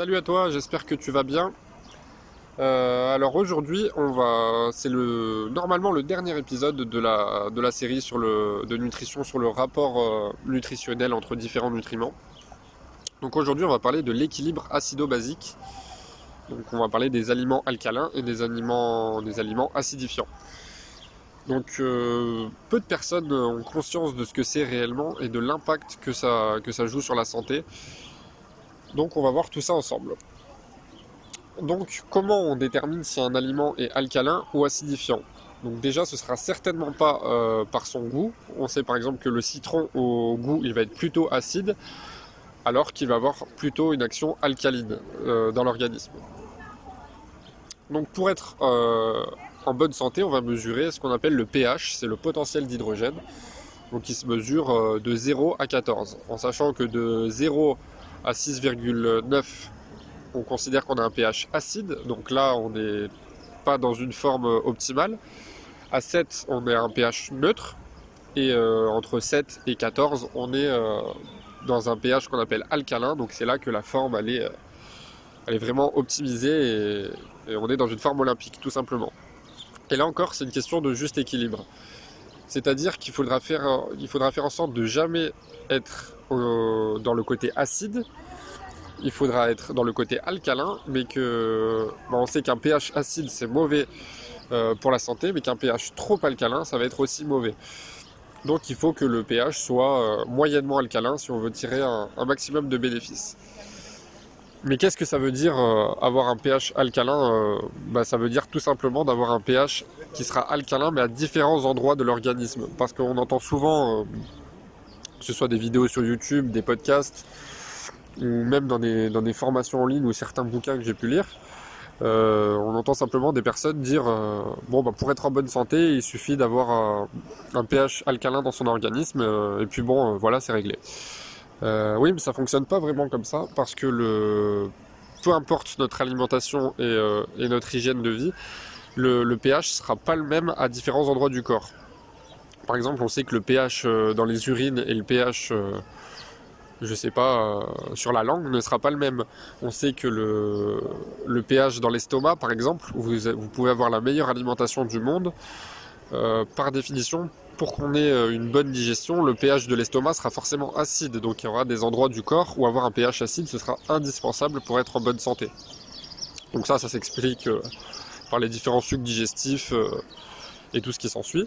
Salut à toi, j'espère que tu vas bien. Euh, alors aujourd'hui, on va, c'est le normalement le dernier épisode de la, série sur le, de nutrition sur le rapport euh, nutritionnel entre différents nutriments. Donc aujourd'hui, on va parler de l'équilibre acido-basique. Donc on va parler des aliments alcalins et des aliments, des aliments acidifiants. Donc euh, peu de personnes ont conscience de ce que c'est réellement et de l'impact que que ça joue sur la santé. Donc on va voir tout ça ensemble. Donc comment on détermine si un aliment est alcalin ou acidifiant? Donc déjà ce sera certainement pas euh, par son goût. On sait par exemple que le citron au goût il va être plutôt acide alors qu'il va avoir plutôt une action alcaline euh, dans l'organisme. Donc pour être euh, en bonne santé, on va mesurer ce qu'on appelle le pH, c'est le potentiel d'hydrogène. Donc il se mesure de 0 à 14, en sachant que de 0 à 6,9, on considère qu'on a un pH acide. Donc là, on n'est pas dans une forme optimale. À 7, on est un pH neutre. Et euh, entre 7 et 14, on est euh, dans un pH qu'on appelle alcalin. Donc c'est là que la forme, euh, est vraiment optimisée et, on est dans une forme olympique, tout simplement. Et là encore, c'est une question de juste équilibre. C'est-à-dire qu'il faudra faire, il en sorte de jamais être dans le côté acide, il faudra être dans le côté alcalin, mais que on sait qu'un pH acide c'est mauvais euh, pour la santé, mais qu'un pH trop alcalin ça va être aussi mauvais. Donc il faut que le pH soit euh, moyennement alcalin si on veut tirer un, maximum de bénéfices. Mais qu'est-ce que ça veut dire euh, avoir un pH alcalin bah, Ça veut dire tout simplement d'avoir un pH qui sera alcalin mais à différents endroits de l'organisme. Parce qu'on entend souvent que ce soit des vidéos sur YouTube, des podcasts, ou même dans des, dans des formations en ligne ou certains bouquins que j'ai pu lire, euh, on entend simplement des personnes dire euh, bon bah pour être en bonne santé il suffit d'avoir un, pH alcalin dans son organisme euh, et puis bon voilà c'est réglé. Oui mais ça fonctionne pas vraiment comme ça parce que peu importe notre alimentation et, et notre hygiène de vie, le, le pH sera pas le même à différents endroits du corps. Par exemple, on sait que le pH euh, dans les urines et le pH, euh, je sais pas, euh, sur la langue ne sera pas le même. On sait que le, le pH dans l'estomac, par exemple, où vous, pouvez avoir la meilleure alimentation du monde, par définition, pour qu'on ait une bonne digestion, le pH de l'estomac sera forcément acide. Donc il y aura des endroits du corps où avoir un pH acide, ce sera indispensable pour être en bonne santé. Donc ça, ça s'explique par les différents sucs digestifs et tout ce qui s'ensuit.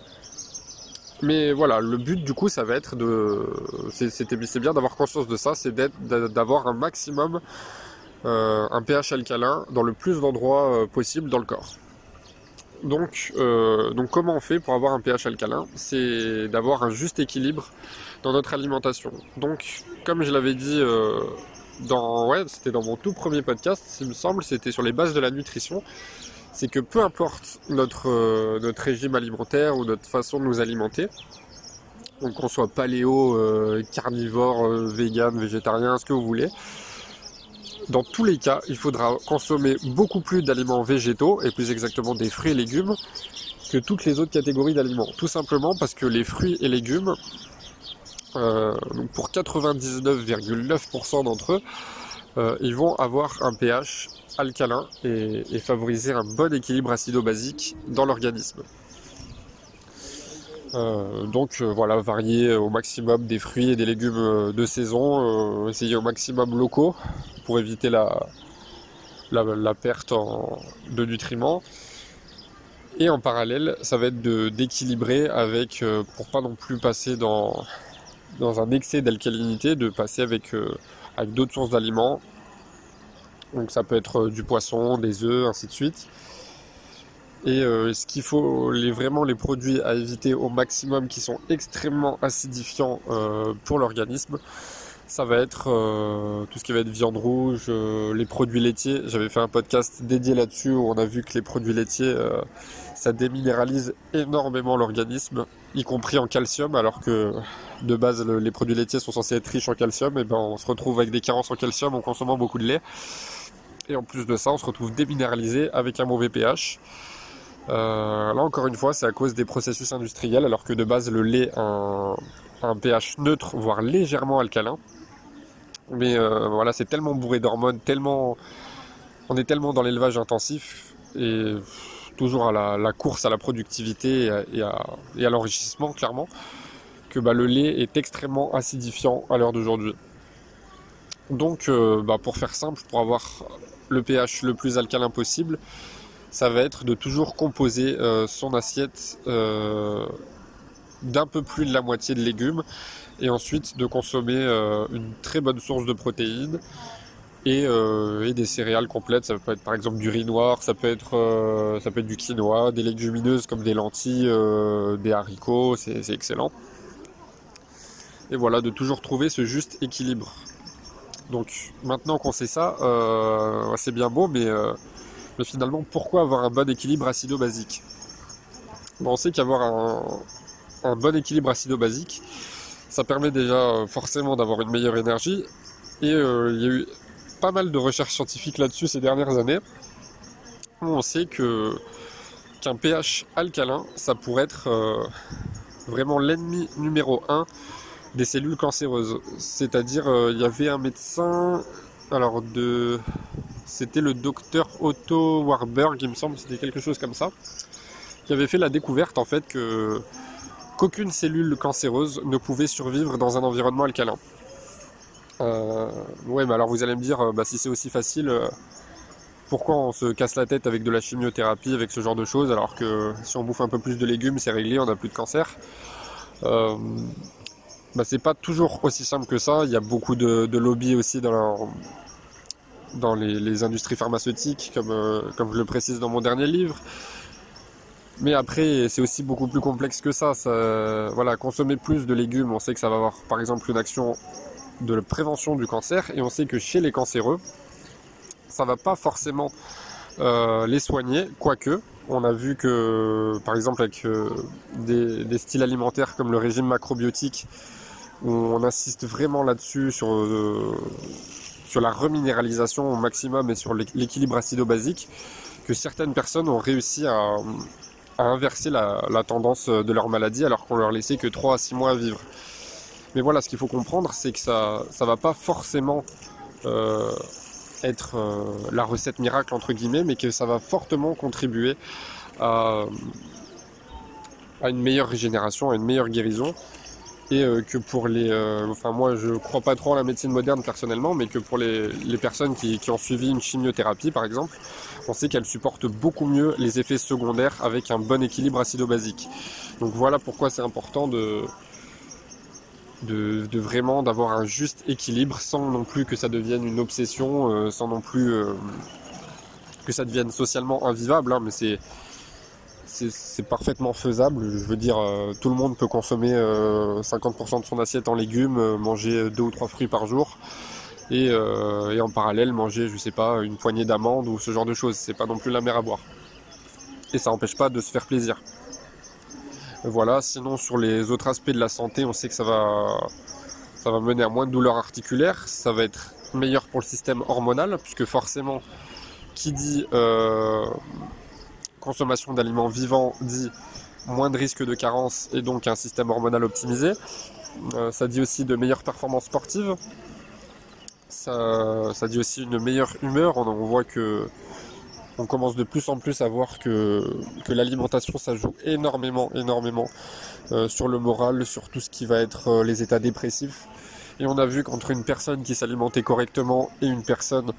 Mais voilà, le but du coup, ça va être de. C'est bien d'avoir conscience de ça, c'est d'avoir un maximum, euh, un pH alcalin dans le plus d'endroits euh, possible dans le corps. Donc, euh, donc, comment on fait pour avoir un pH alcalin? C'est d'avoir un juste équilibre dans notre alimentation. Donc, comme je l'avais dit c'était dans mon tout premier podcast, il me semble, c'était sur les bases de la nutrition c'est que peu importe notre, euh, régime alimentaire ou notre façon de nous alimenter, donc qu'on soit paléo, euh, carnivore, euh, vegan, végétarien, ce que vous voulez, dans tous les cas, il faudra consommer beaucoup plus d'aliments végétaux, et plus exactement des fruits et légumes, que toutes les autres catégories d'aliments. Tout simplement parce que les fruits et légumes, pour 99,9% d'entre eux, ils vont avoir un pH alcalin et, favoriser un bon équilibre acido-basique dans l'organisme. Euh, donc euh, voilà, varier au maximum des fruits et des légumes euh, de saison, essayer au maximum locaux pour éviter la, la, perte de nutriments. Et en parallèle, ça va être d'équilibrer avec, pour pas non plus passer dans, dans un excès d'alcalinité, de passer avec, avec d'autres sources d'aliments, donc ça peut être du poisson, des œufs, ainsi de suite. Et euh, ce qu'il faut, les, vraiment les produits à éviter au maximum qui sont extrêmement acidifiants euh, pour l'organisme, ça va être tout ce qui va être viande rouge, les produits laitiers. J'avais fait un podcast dédié là-dessus où on a vu que les produits laitiers, ça déminéralise énormément l'organisme, y compris en calcium, alors que de base les produits laitiers sont censés être riches en calcium, et ben on se retrouve avec des carences en calcium en consommant beaucoup de lait. Et en plus de ça, on se retrouve déminéralisé avec un mauvais pH. Euh, là encore une fois, c'est à cause des processus industriels, alors que de base le lait a un, pH neutre, voire légèrement alcalin. Mais euh, voilà, c'est tellement bourré d'hormones, tellement, on est tellement dans l'élevage intensif et toujours à la, course à la productivité et à, l'enrichissement, clairement, que bah, le lait est extrêmement acidifiant à l'heure d'aujourd'hui. Donc, euh, bah, pour faire simple, pour avoir le pH le plus alcalin possible, ça va être de toujours composer euh, son assiette euh, d'un peu plus de la moitié de légumes et ensuite de consommer une très bonne source de protéines et, des céréales complètes. Ça peut être par exemple du riz noir, ça peut être, ça peut être du quinoa, des légumineuses comme des lentilles, des haricots, c'est excellent. Et voilà, de toujours trouver ce juste équilibre donc maintenant qu'on sait ça, euh, c'est bien beau, euh, mais, finalement, pourquoi avoir un bon équilibre acido-basique On sait qu'avoir un, bon équilibre acido-basique, ça permet déjà euh, forcément d'avoir une meilleure énergie. Et il y a eu pas mal de recherches scientifiques là-dessus ces dernières années, on sait que qu'un pH alcalin, ça pourrait être vraiment l'ennemi numéro un des cellules cancéreuses. C'est-à-dire, euh, il y avait un médecin, alors de, c'était le docteur Otto Warburg, il me semble, c'était quelque chose comme ça, qui avait fait la découverte en fait que qu'aucune cellule cancéreuse ne pouvait survivre dans un environnement alcalin. Euh, ouais, mais alors vous allez me dire, euh, bah, si c'est aussi facile, pourquoi on se casse la tête avec de la chimiothérapie, avec ce genre de choses, alors que si on bouffe un peu plus de légumes, c'est réglé, on n'a plus de cancer bah, c'est pas toujours aussi simple que ça. Il y a beaucoup de, de lobbies aussi dans, dans les, industries pharmaceutiques, comme, euh, comme je le précise dans mon dernier livre. Mais après, c'est aussi beaucoup plus complexe que ça. Voilà, consommer plus de légumes, on sait que ça va avoir par exemple une action de prévention du cancer, et on sait que chez les cancéreux, ça va pas forcément euh, les soigner, quoique. On a vu que, par exemple, avec euh, des, styles alimentaires comme le régime macrobiotique, on insiste vraiment là-dessus sur, sur la reminéralisation au maximum et sur l'équilibre acido-basique, que certaines personnes ont réussi à, inverser la, tendance de leur maladie alors qu'on leur laissait que 3 à 6 mois à vivre. Mais voilà, ce qu'il faut comprendre, c'est que ça ne va pas forcément euh, être euh, la recette miracle, entre guillemets, mais que ça va fortement contribuer à, à une meilleure régénération, à une meilleure guérison. Euh, que pour les... Euh, enfin moi je crois pas trop en la médecine moderne personnellement, mais que pour les, personnes qui, ont suivi une chimiothérapie par exemple, on sait qu'elles supportent beaucoup mieux les effets secondaires avec un bon équilibre acido-basique. Donc voilà pourquoi c'est important de, de, vraiment d'avoir un juste équilibre sans non plus que ça devienne une obsession, euh, sans non plus que ça devienne socialement invivable, hein, mais c'est c'est parfaitement faisable. Je veux dire, euh, tout le monde peut consommer 50% euh, de son assiette en légumes, euh, manger deux ou trois fruits par jour. Et, en parallèle manger, je sais pas, une poignée d'amandes ou ce genre de choses. C'est pas non plus la mer à boire. Et ça n'empêche pas de se faire plaisir. Voilà, sinon sur les autres aspects de la santé, on sait que ça va, ça va mener à moins de douleurs articulaires, ça va être meilleur pour le système hormonal, puisque forcément, qui dit consommation d'aliments vivants dit moins de risque de carence et donc un système hormonal optimisé. Euh, ça dit aussi de meilleures performances sportives. Ça, dit aussi une meilleure humeur. On, voit que on commence de plus en plus à voir que, l'alimentation ça joue énormément, énormément euh, sur le moral, sur tout ce qui va être euh, les états dépressifs. Et on a vu qu'entre une personne qui s'alimentait correctement et une personne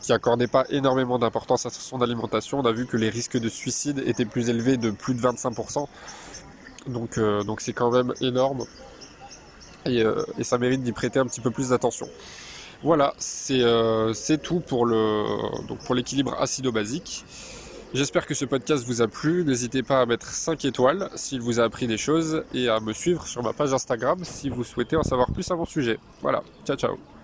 qui accordait pas énormément d'importance à son alimentation, on a vu que les risques de suicide étaient plus élevés de plus de 25%. Donc euh, donc c'est quand même énorme. Euh, et, ça mérite d'y prêter un petit peu plus d'attention. Voilà, c'est euh, tout pour l'équilibre acido-basique. J'espère que ce podcast vous a plu. N'hésitez pas à mettre 5 étoiles s'il vous a appris des choses et à me suivre sur ma page Instagram si vous souhaitez en savoir plus à mon sujet. Voilà, ciao ciao